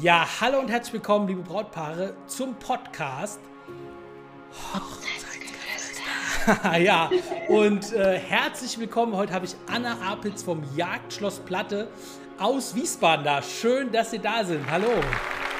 Ja, hallo und herzlich willkommen, liebe Brautpaare, zum Podcast. Hochzeitsgeflüster. ja, und äh, herzlich willkommen. Heute habe ich Anna Apitz vom Jagdschloss Platte aus Wiesbaden da. Schön, dass Sie da sind. Hallo.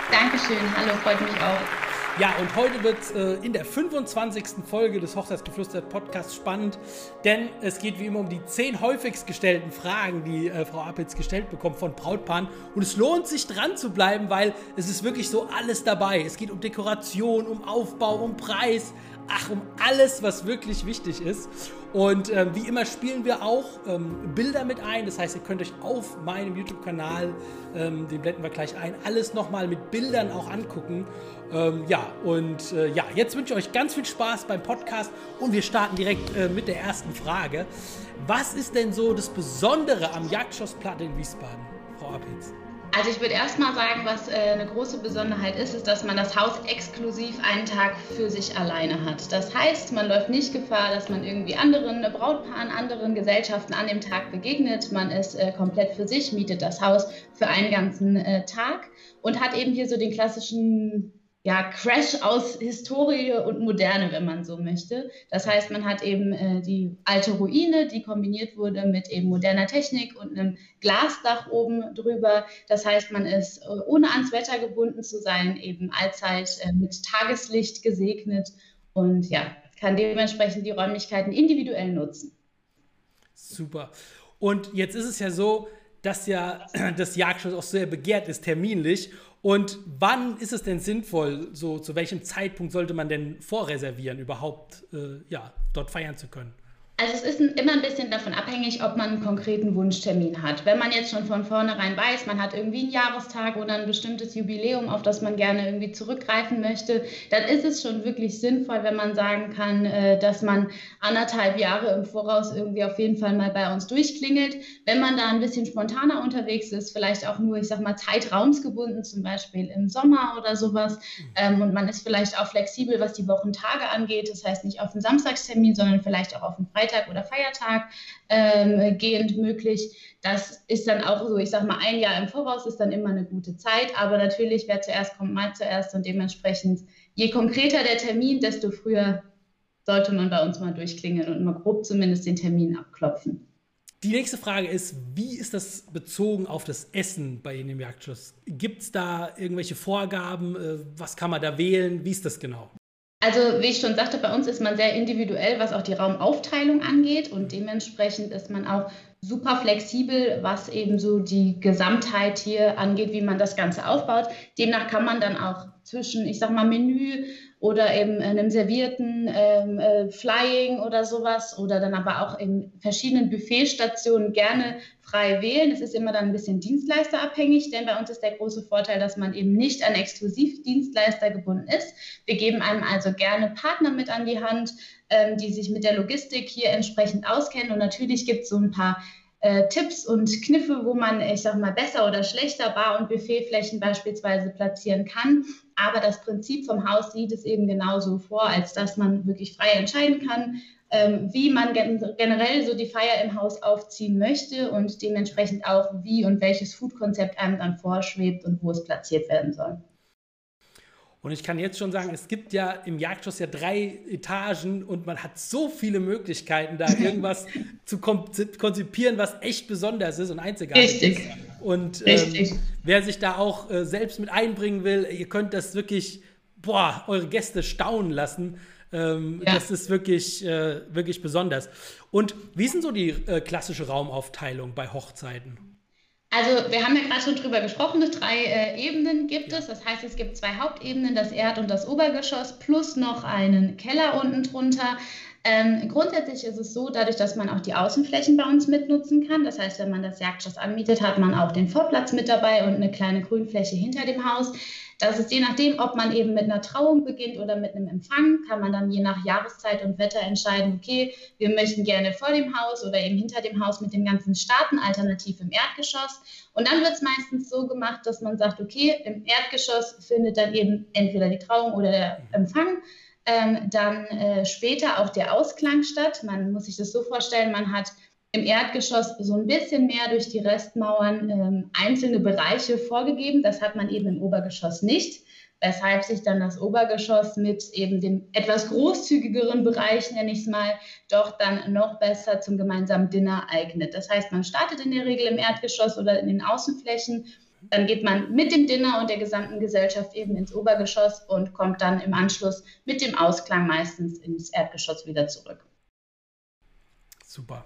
Dankeschön, hallo, freut mich auch. Ja, und heute wird es äh, in der 25. Folge des Hochzeitsgeflüster Podcasts spannend, denn es geht wie immer um die zehn häufigst gestellten Fragen, die äh, Frau Appitz gestellt bekommt von Brautpaaren. Und es lohnt sich dran zu bleiben, weil es ist wirklich so alles dabei. Es geht um Dekoration, um Aufbau, um Preis, ach, um alles, was wirklich wichtig ist. Und ähm, wie immer spielen wir auch ähm, Bilder mit ein. Das heißt, ihr könnt euch auf meinem YouTube-Kanal, ähm, den blenden wir gleich ein, alles nochmal mit Bildern auch angucken. Ähm, ja, und äh, ja, jetzt wünsche ich euch ganz viel Spaß beim Podcast und wir starten direkt äh, mit der ersten Frage. Was ist denn so das Besondere am Jagdschloss Platte in Wiesbaden, Frau Appitz? Also ich würde erstmal sagen, was äh, eine große Besonderheit ist, ist, dass man das Haus exklusiv einen Tag für sich alleine hat. Das heißt, man läuft nicht Gefahr, dass man irgendwie anderen Brautpaaren, anderen Gesellschaften an dem Tag begegnet. Man ist äh, komplett für sich, mietet das Haus für einen ganzen äh, Tag und hat eben hier so den klassischen ja, Crash aus Historie und Moderne, wenn man so möchte. Das heißt, man hat eben äh, die alte Ruine, die kombiniert wurde mit eben moderner Technik und einem Glasdach oben drüber. Das heißt, man ist äh, ohne ans Wetter gebunden zu sein, eben allzeit äh, mit Tageslicht gesegnet und ja, kann dementsprechend die Räumlichkeiten individuell nutzen. Super. Und jetzt ist es ja so, dass ja das Jagdschloss auch sehr begehrt ist, terminlich. Und wann ist es denn sinnvoll, so zu welchem Zeitpunkt sollte man denn vorreservieren, überhaupt äh, ja, dort feiern zu können? Also es ist immer ein bisschen davon abhängig, ob man einen konkreten Wunschtermin hat. Wenn man jetzt schon von vornherein weiß, man hat irgendwie einen Jahrestag oder ein bestimmtes Jubiläum, auf das man gerne irgendwie zurückgreifen möchte, dann ist es schon wirklich sinnvoll, wenn man sagen kann, äh, dass man anderthalb Jahre im Voraus irgendwie auf jeden Fall mal bei uns durchklingelt. Wenn man da ein bisschen spontaner unterwegs ist, vielleicht auch nur, ich sag mal, zeitraumsgebunden, zum Beispiel im Sommer oder sowas, ähm, und man ist vielleicht auch flexibel, was die Wochentage angeht, das heißt nicht auf einen Samstagstermin, sondern vielleicht auch auf einen Freitag Freitag oder Feiertag ähm, gehend möglich. Das ist dann auch so, ich sage mal, ein Jahr im Voraus ist dann immer eine gute Zeit. Aber natürlich, wer zuerst kommt, mal zuerst. Und dementsprechend, je konkreter der Termin, desto früher sollte man bei uns mal durchklingeln und mal grob zumindest den Termin abklopfen. Die nächste Frage ist, wie ist das bezogen auf das Essen bei Ihnen im Jagdschloss? Gibt es da irgendwelche Vorgaben? Äh, was kann man da wählen? Wie ist das genau? Also wie ich schon sagte, bei uns ist man sehr individuell, was auch die Raumaufteilung angeht und dementsprechend ist man auch super flexibel, was eben so die Gesamtheit hier angeht, wie man das Ganze aufbaut. Demnach kann man dann auch zwischen, ich sag mal, Menü oder eben einem servierten ähm, äh, Flying oder sowas oder dann aber auch in verschiedenen Buffetstationen gerne frei wählen. Es ist immer dann ein bisschen dienstleisterabhängig, denn bei uns ist der große Vorteil, dass man eben nicht an Exklusivdienstleister gebunden ist. Wir geben einem also gerne Partner mit an die Hand, ähm, die sich mit der Logistik hier entsprechend auskennen. Und natürlich gibt es so ein paar äh, Tipps und Kniffe, wo man, ich sag mal, besser oder schlechter Bar- und Buffetflächen beispielsweise platzieren kann. Aber das Prinzip vom Haus sieht es eben genauso vor, als dass man wirklich frei entscheiden kann, ähm, wie man gen generell so die Feier im Haus aufziehen möchte und dementsprechend auch, wie und welches Foodkonzept einem dann vorschwebt und wo es platziert werden soll. Und ich kann jetzt schon sagen, es gibt ja im Jagdschloss ja drei Etagen und man hat so viele Möglichkeiten, da irgendwas zu konzipieren, was echt besonders ist und einzigartig Richtig. ist. Und ähm, wer sich da auch äh, selbst mit einbringen will, ihr könnt das wirklich, boah, eure Gäste staunen lassen. Ähm, ja. Das ist wirklich, äh, wirklich besonders. Und wie ist denn so die äh, klassische Raumaufteilung bei Hochzeiten? Also wir haben ja gerade schon drüber gesprochen, drei äh, Ebenen gibt es. Das heißt, es gibt zwei Hauptebenen, das Erd- und das Obergeschoss, plus noch einen Keller unten drunter. Ähm, grundsätzlich ist es so, dadurch, dass man auch die Außenflächen bei uns mitnutzen kann. Das heißt, wenn man das Jagdschloss anmietet, hat man auch den Vorplatz mit dabei und eine kleine Grünfläche hinter dem Haus. Das ist je nachdem, ob man eben mit einer Trauung beginnt oder mit einem Empfang, kann man dann je nach Jahreszeit und Wetter entscheiden, okay, wir möchten gerne vor dem Haus oder eben hinter dem Haus mit dem Ganzen starten, alternativ im Erdgeschoss. Und dann wird es meistens so gemacht, dass man sagt, okay, im Erdgeschoss findet dann eben entweder die Trauung oder der Empfang. Ähm, dann äh, später auch der Ausklang statt. Man muss sich das so vorstellen, man hat im Erdgeschoss so ein bisschen mehr durch die Restmauern ähm, einzelne Bereiche vorgegeben. Das hat man eben im Obergeschoss nicht, weshalb sich dann das Obergeschoss mit eben dem etwas großzügigeren Bereich, nenne ich es mal, doch dann noch besser zum gemeinsamen Dinner eignet. Das heißt, man startet in der Regel im Erdgeschoss oder in den Außenflächen. Dann geht man mit dem Dinner und der gesamten Gesellschaft eben ins Obergeschoss und kommt dann im Anschluss mit dem Ausklang meistens ins Erdgeschoss wieder zurück. Super.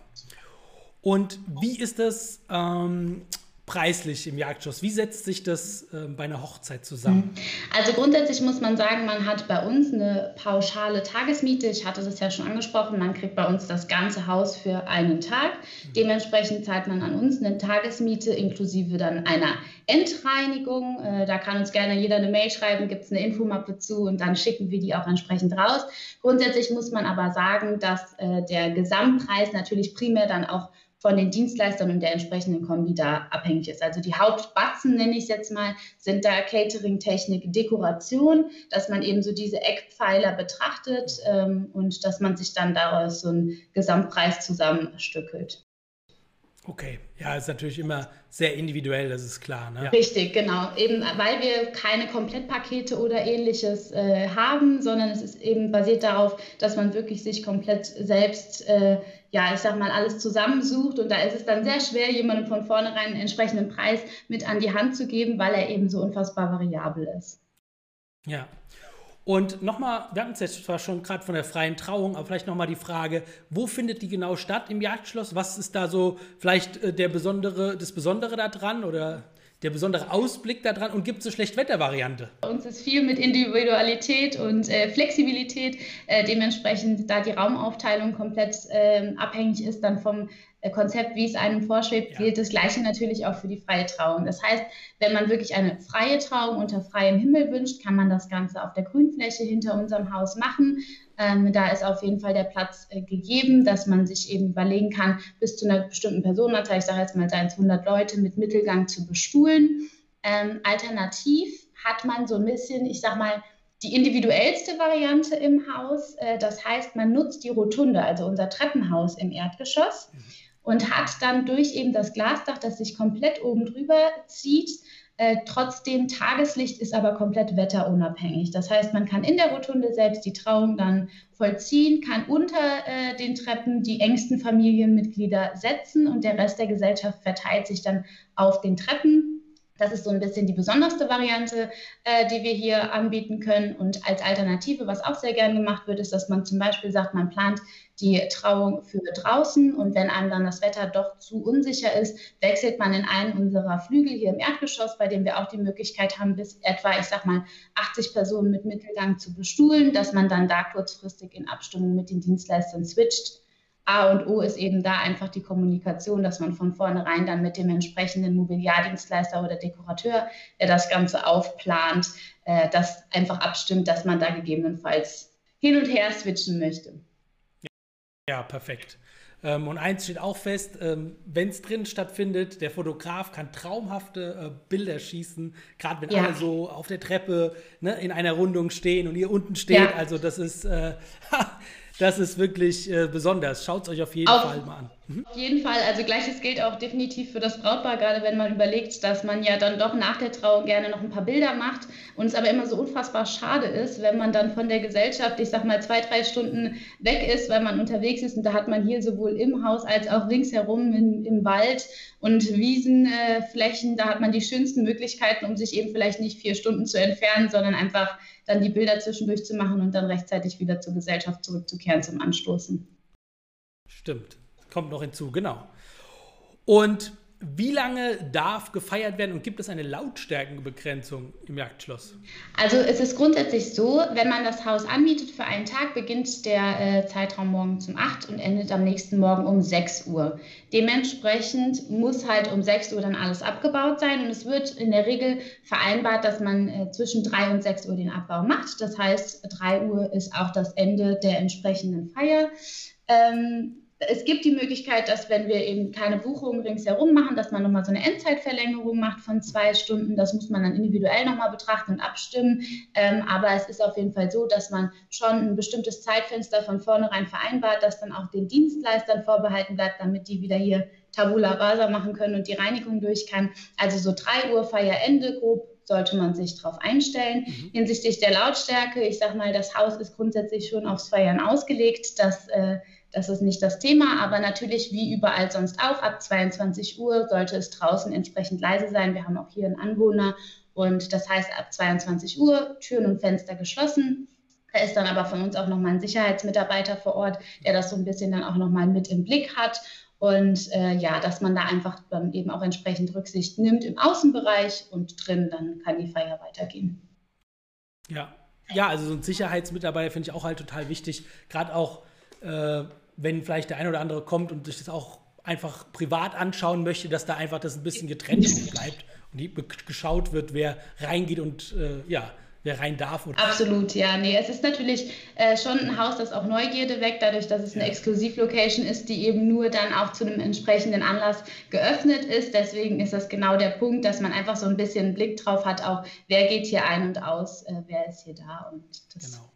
Und wie ist das ähm, preislich im Jagdschloss? Wie setzt sich das äh, bei einer Hochzeit zusammen? Mhm. Also grundsätzlich muss man sagen, man hat bei uns eine pauschale Tagesmiete. Ich hatte das ja schon angesprochen, man kriegt bei uns das ganze Haus für einen Tag. Mhm. Dementsprechend zahlt man an uns eine Tagesmiete inklusive dann einer Endreinigung. Äh, da kann uns gerne jeder eine Mail schreiben, gibt es eine Infomappe zu und dann schicken wir die auch entsprechend raus. Grundsätzlich muss man aber sagen, dass äh, der Gesamtpreis natürlich primär dann auch von den Dienstleistern und der entsprechenden Kombi da abhängig ist. Also die Hauptbatzen, nenne ich es jetzt mal, sind da Catering, Technik, Dekoration, dass man eben so diese Eckpfeiler betrachtet ähm, und dass man sich dann daraus so einen Gesamtpreis zusammenstückelt. Okay, ja, ist natürlich immer sehr individuell, das ist klar. Ne? Richtig, genau. Eben weil wir keine Komplettpakete oder ähnliches äh, haben, sondern es ist eben basiert darauf, dass man wirklich sich komplett selbst, äh, ja, ich sag mal, alles zusammensucht. Und da ist es dann sehr schwer, jemandem von vornherein einen entsprechenden Preis mit an die Hand zu geben, weil er eben so unfassbar variabel ist. Ja, und nochmal, wir hatten es jetzt zwar schon gerade von der freien Trauung, aber vielleicht nochmal die Frage, wo findet die genau statt im Jagdschloss? Was ist da so vielleicht äh, der besondere, das Besondere daran oder der besondere Ausblick daran und gibt es eine Schlechtwettervariante? Bei uns ist viel mit Individualität und äh, Flexibilität, äh, dementsprechend da die Raumaufteilung komplett äh, abhängig ist dann vom Konzept, wie es einem vorschwebt, ja. gilt das Gleiche natürlich auch für die freie Trauung. Das heißt, wenn man wirklich eine freie Trauung unter freiem Himmel wünscht, kann man das Ganze auf der Grünfläche hinter unserem Haus machen. Ähm, da ist auf jeden Fall der Platz äh, gegeben, dass man sich eben überlegen kann, bis zu einer bestimmten Personenanzahl, ich sage jetzt mal, seien es 100 Leute, mit Mittelgang zu bestuhlen. Ähm, alternativ hat man so ein bisschen, ich sage mal, die individuellste Variante im Haus. Äh, das heißt, man nutzt die Rotunde, also unser Treppenhaus im Erdgeschoss. Mhm und hat dann durch eben das Glasdach, das sich komplett oben drüber zieht, äh, trotzdem Tageslicht ist aber komplett wetterunabhängig. Das heißt, man kann in der Rotunde selbst die Trauung dann vollziehen, kann unter äh, den Treppen die engsten Familienmitglieder setzen und der Rest der Gesellschaft verteilt sich dann auf den Treppen. Das ist so ein bisschen die besonderste Variante, äh, die wir hier anbieten können. Und als Alternative, was auch sehr gern gemacht wird, ist, dass man zum Beispiel sagt, man plant die Trauung für draußen und wenn einem dann das Wetter doch zu unsicher ist, wechselt man in einen unserer Flügel hier im Erdgeschoss, bei dem wir auch die Möglichkeit haben, bis etwa, ich sag mal, 80 Personen mit Mittelgang zu bestuhlen, dass man dann da kurzfristig in Abstimmung mit den Dienstleistern switcht A und O ist eben da einfach die Kommunikation, dass man von vornherein dann mit dem entsprechenden Mobiliardienstleister oder Dekorateur, der das Ganze aufplant, äh, das einfach abstimmt, dass man da gegebenenfalls hin und her switchen möchte. Ja, perfekt. Ähm, und eins steht auch fest, ähm, wenn es drin stattfindet, der Fotograf kann traumhafte äh, Bilder schießen, gerade wenn ja. alle so auf der Treppe ne, in einer Rundung stehen und ihr unten steht. Ja. Also das ist, äh, das ist wirklich äh, besonders. Schaut es euch auf jeden auf, Fall mal an. Mhm. Auf jeden Fall. Also gleiches gilt auch definitiv für das Brautpaar, gerade wenn man überlegt, dass man ja dann doch nach der Trauung gerne noch ein paar Bilder macht und es aber immer so unfassbar schade ist, wenn man dann von der Gesellschaft, ich sag mal, zwei, drei Stunden weg ist, weil man unterwegs ist und da hat man hier sowohl im Haus als auch ringsherum in, im Wald und Wiesenflächen, äh, da hat man die schönsten Möglichkeiten, um sich eben vielleicht nicht vier Stunden zu entfernen, sondern einfach dann die Bilder zwischendurch zu machen und dann rechtzeitig wieder zur Gesellschaft zurückzukehren zum Anstoßen. Stimmt, kommt noch hinzu, genau. Und wie lange darf gefeiert werden und gibt es eine Lautstärkenbegrenzung im Jagdschloss? Also es ist grundsätzlich so, wenn man das Haus anmietet für einen Tag, beginnt der äh, Zeitraum morgen um 8 und endet am nächsten Morgen um 6 Uhr. Dementsprechend muss halt um 6 Uhr dann alles abgebaut sein und es wird in der Regel vereinbart, dass man äh, zwischen 3 und 6 Uhr den Abbau macht. Das heißt, 3 Uhr ist auch das Ende der entsprechenden Feier. Ähm, es gibt die Möglichkeit, dass wenn wir eben keine Buchungen ringsherum machen, dass man nochmal so eine Endzeitverlängerung macht von zwei Stunden. Das muss man dann individuell nochmal betrachten und abstimmen. Ähm, aber es ist auf jeden Fall so, dass man schon ein bestimmtes Zeitfenster von vornherein vereinbart, das dann auch den Dienstleistern vorbehalten bleibt, damit die wieder hier Tabula rasa machen können und die Reinigung durch kann. Also so 3 Uhr Feierende grob sollte man sich darauf einstellen. Mhm. Hinsichtlich der Lautstärke, ich sage mal, das Haus ist grundsätzlich schon aufs Feiern ausgelegt. Das äh, das ist nicht das Thema, aber natürlich wie überall sonst auch, ab 22 Uhr sollte es draußen entsprechend leise sein. Wir haben auch hier einen Anwohner und das heißt ab 22 Uhr Türen und Fenster geschlossen. Da ist dann aber von uns auch nochmal ein Sicherheitsmitarbeiter vor Ort, der das so ein bisschen dann auch nochmal mit im Blick hat. Und äh, ja, dass man da einfach dann eben auch entsprechend Rücksicht nimmt im Außenbereich und drin, dann kann die Feier weitergehen. Ja, ja, also so ein Sicherheitsmitarbeiter finde ich auch halt total wichtig. Gerade auch äh, wenn vielleicht der ein oder andere kommt und sich das auch einfach privat anschauen möchte, dass da einfach das ein bisschen getrennt bleibt und geschaut wird, wer reingeht und äh, ja, wer rein darf. Absolut, ja. Nee, es ist natürlich äh, schon ein Haus, das auch Neugierde weckt, dadurch, dass es eine ja. Exklusivlocation ist, die eben nur dann auch zu einem entsprechenden Anlass geöffnet ist. Deswegen ist das genau der Punkt, dass man einfach so ein bisschen einen Blick drauf hat, auch wer geht hier ein und aus, äh, wer ist hier da. Und das genau.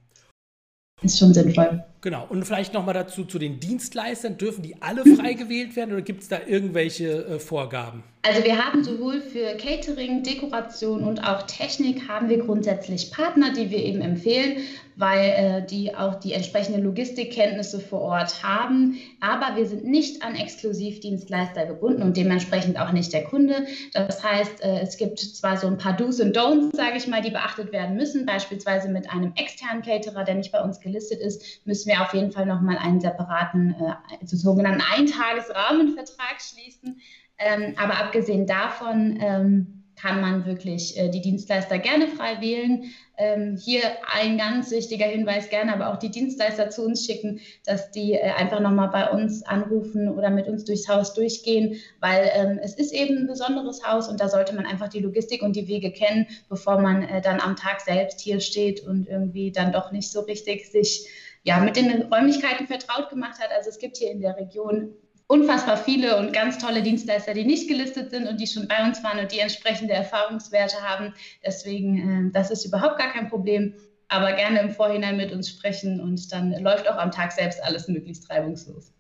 ist schon sinnvoll. Genau. Und vielleicht nochmal dazu zu den Dienstleistern. Dürfen die alle frei gewählt werden oder gibt es da irgendwelche äh, Vorgaben? Also wir haben sowohl für Catering, Dekoration und auch Technik haben wir grundsätzlich Partner, die wir eben empfehlen, weil äh, die auch die entsprechenden Logistikkenntnisse vor Ort haben. Aber wir sind nicht an Exklusivdienstleister gebunden und dementsprechend auch nicht der Kunde. Das heißt, äh, es gibt zwar so ein paar Do's und Don'ts, sage ich mal, die beachtet werden müssen. Beispielsweise mit einem externen Caterer, der nicht bei uns gelistet ist, müssen wir wir auf jeden Fall nochmal einen separaten, äh, also sogenannten Eintagesrahmenvertrag schließen. Ähm, aber abgesehen davon ähm, kann man wirklich äh, die Dienstleister gerne frei wählen. Ähm, hier ein ganz wichtiger Hinweis, gerne aber auch die Dienstleister zu uns schicken, dass die äh, einfach nochmal bei uns anrufen oder mit uns durchs Haus durchgehen, weil ähm, es ist eben ein besonderes Haus und da sollte man einfach die Logistik und die Wege kennen, bevor man äh, dann am Tag selbst hier steht und irgendwie dann doch nicht so richtig sich ja, mit den Räumlichkeiten vertraut gemacht hat. Also es gibt hier in der Region unfassbar viele und ganz tolle Dienstleister, die nicht gelistet sind und die schon bei uns waren und die entsprechende Erfahrungswerte haben. Deswegen, äh, das ist überhaupt gar kein Problem. Aber gerne im Vorhinein mit uns sprechen und dann läuft auch am Tag selbst alles möglichst reibungslos.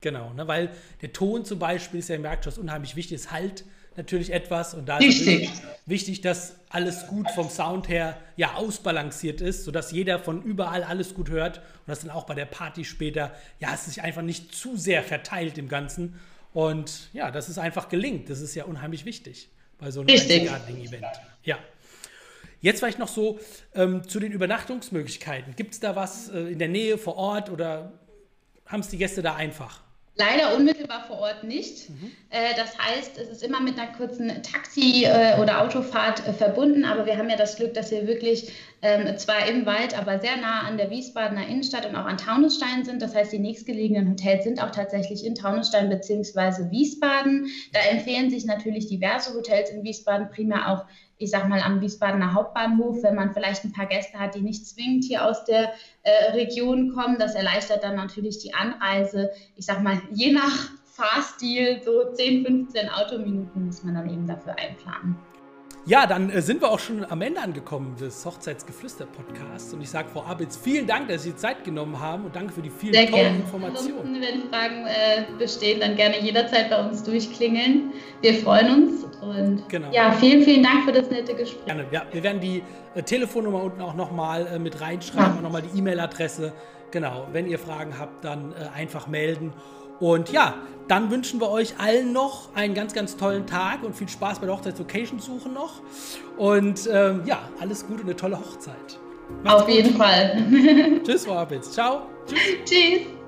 Genau, ne, weil der Ton zum Beispiel ist ja im Werkstoff unheimlich wichtig, ist halt natürlich etwas und da Richtig. ist wichtig, dass alles gut vom Sound her ja ausbalanciert ist, sodass jeder von überall alles gut hört und das dann auch bei der Party später, ja, es sich einfach nicht zu sehr verteilt im Ganzen und ja, dass es einfach gelingt, das ist ja unheimlich wichtig bei so einem einzigartigen Event. Ja. Jetzt vielleicht noch so ähm, zu den Übernachtungsmöglichkeiten. Gibt es da was äh, in der Nähe, vor Ort oder haben es die Gäste da einfach? Leider unmittelbar vor Ort nicht. Mhm. Äh, das heißt, es ist immer mit einer kurzen Taxi- äh, oder Autofahrt äh, verbunden, aber wir haben ja das Glück, dass wir wirklich ähm, zwar im Wald, aber sehr nah an der Wiesbadener Innenstadt und auch an Taunusstein sind. Das heißt, die nächstgelegenen Hotels sind auch tatsächlich in Taunusstein bzw. Wiesbaden. Da empfehlen sich natürlich diverse Hotels in Wiesbaden, primär auch ich sag mal, am Wiesbadener Hauptbahnhof, wenn man vielleicht ein paar Gäste hat, die nicht zwingend hier aus der äh, Region kommen. Das erleichtert dann natürlich die Anreise. Ich sag mal, je nach Fahrstil, so 10, 15 Autominuten muss man dann eben dafür einplanen. Ja, dann äh, sind wir auch schon am Ende angekommen des Hochzeitsgeflüster-Podcasts. Und ich sage Frau Abitz, vielen Dank, dass Sie die Zeit genommen haben und danke für die vielen Sehr tollen gerne. Informationen. Wenn Fragen äh, bestehen, dann gerne jederzeit bei uns durchklingeln. Wir freuen uns und genau. ja, vielen, vielen Dank für das nette Gespräch. Gerne. Ja, wir werden die äh, Telefonnummer unten auch nochmal äh, mit reinschreiben ja. und nochmal die E-Mail-Adresse. Genau, wenn ihr Fragen habt, dann äh, einfach melden. Und ja, dann wünschen wir euch allen noch einen ganz, ganz tollen Tag und viel Spaß bei der Hochzeitslocation-Suche noch. Und ähm, ja, alles Gute und eine tolle Hochzeit. Macht's Auf gut. jeden Fall. Tschüss, Frau Appitz. Ciao. Tschüss. Tschüss.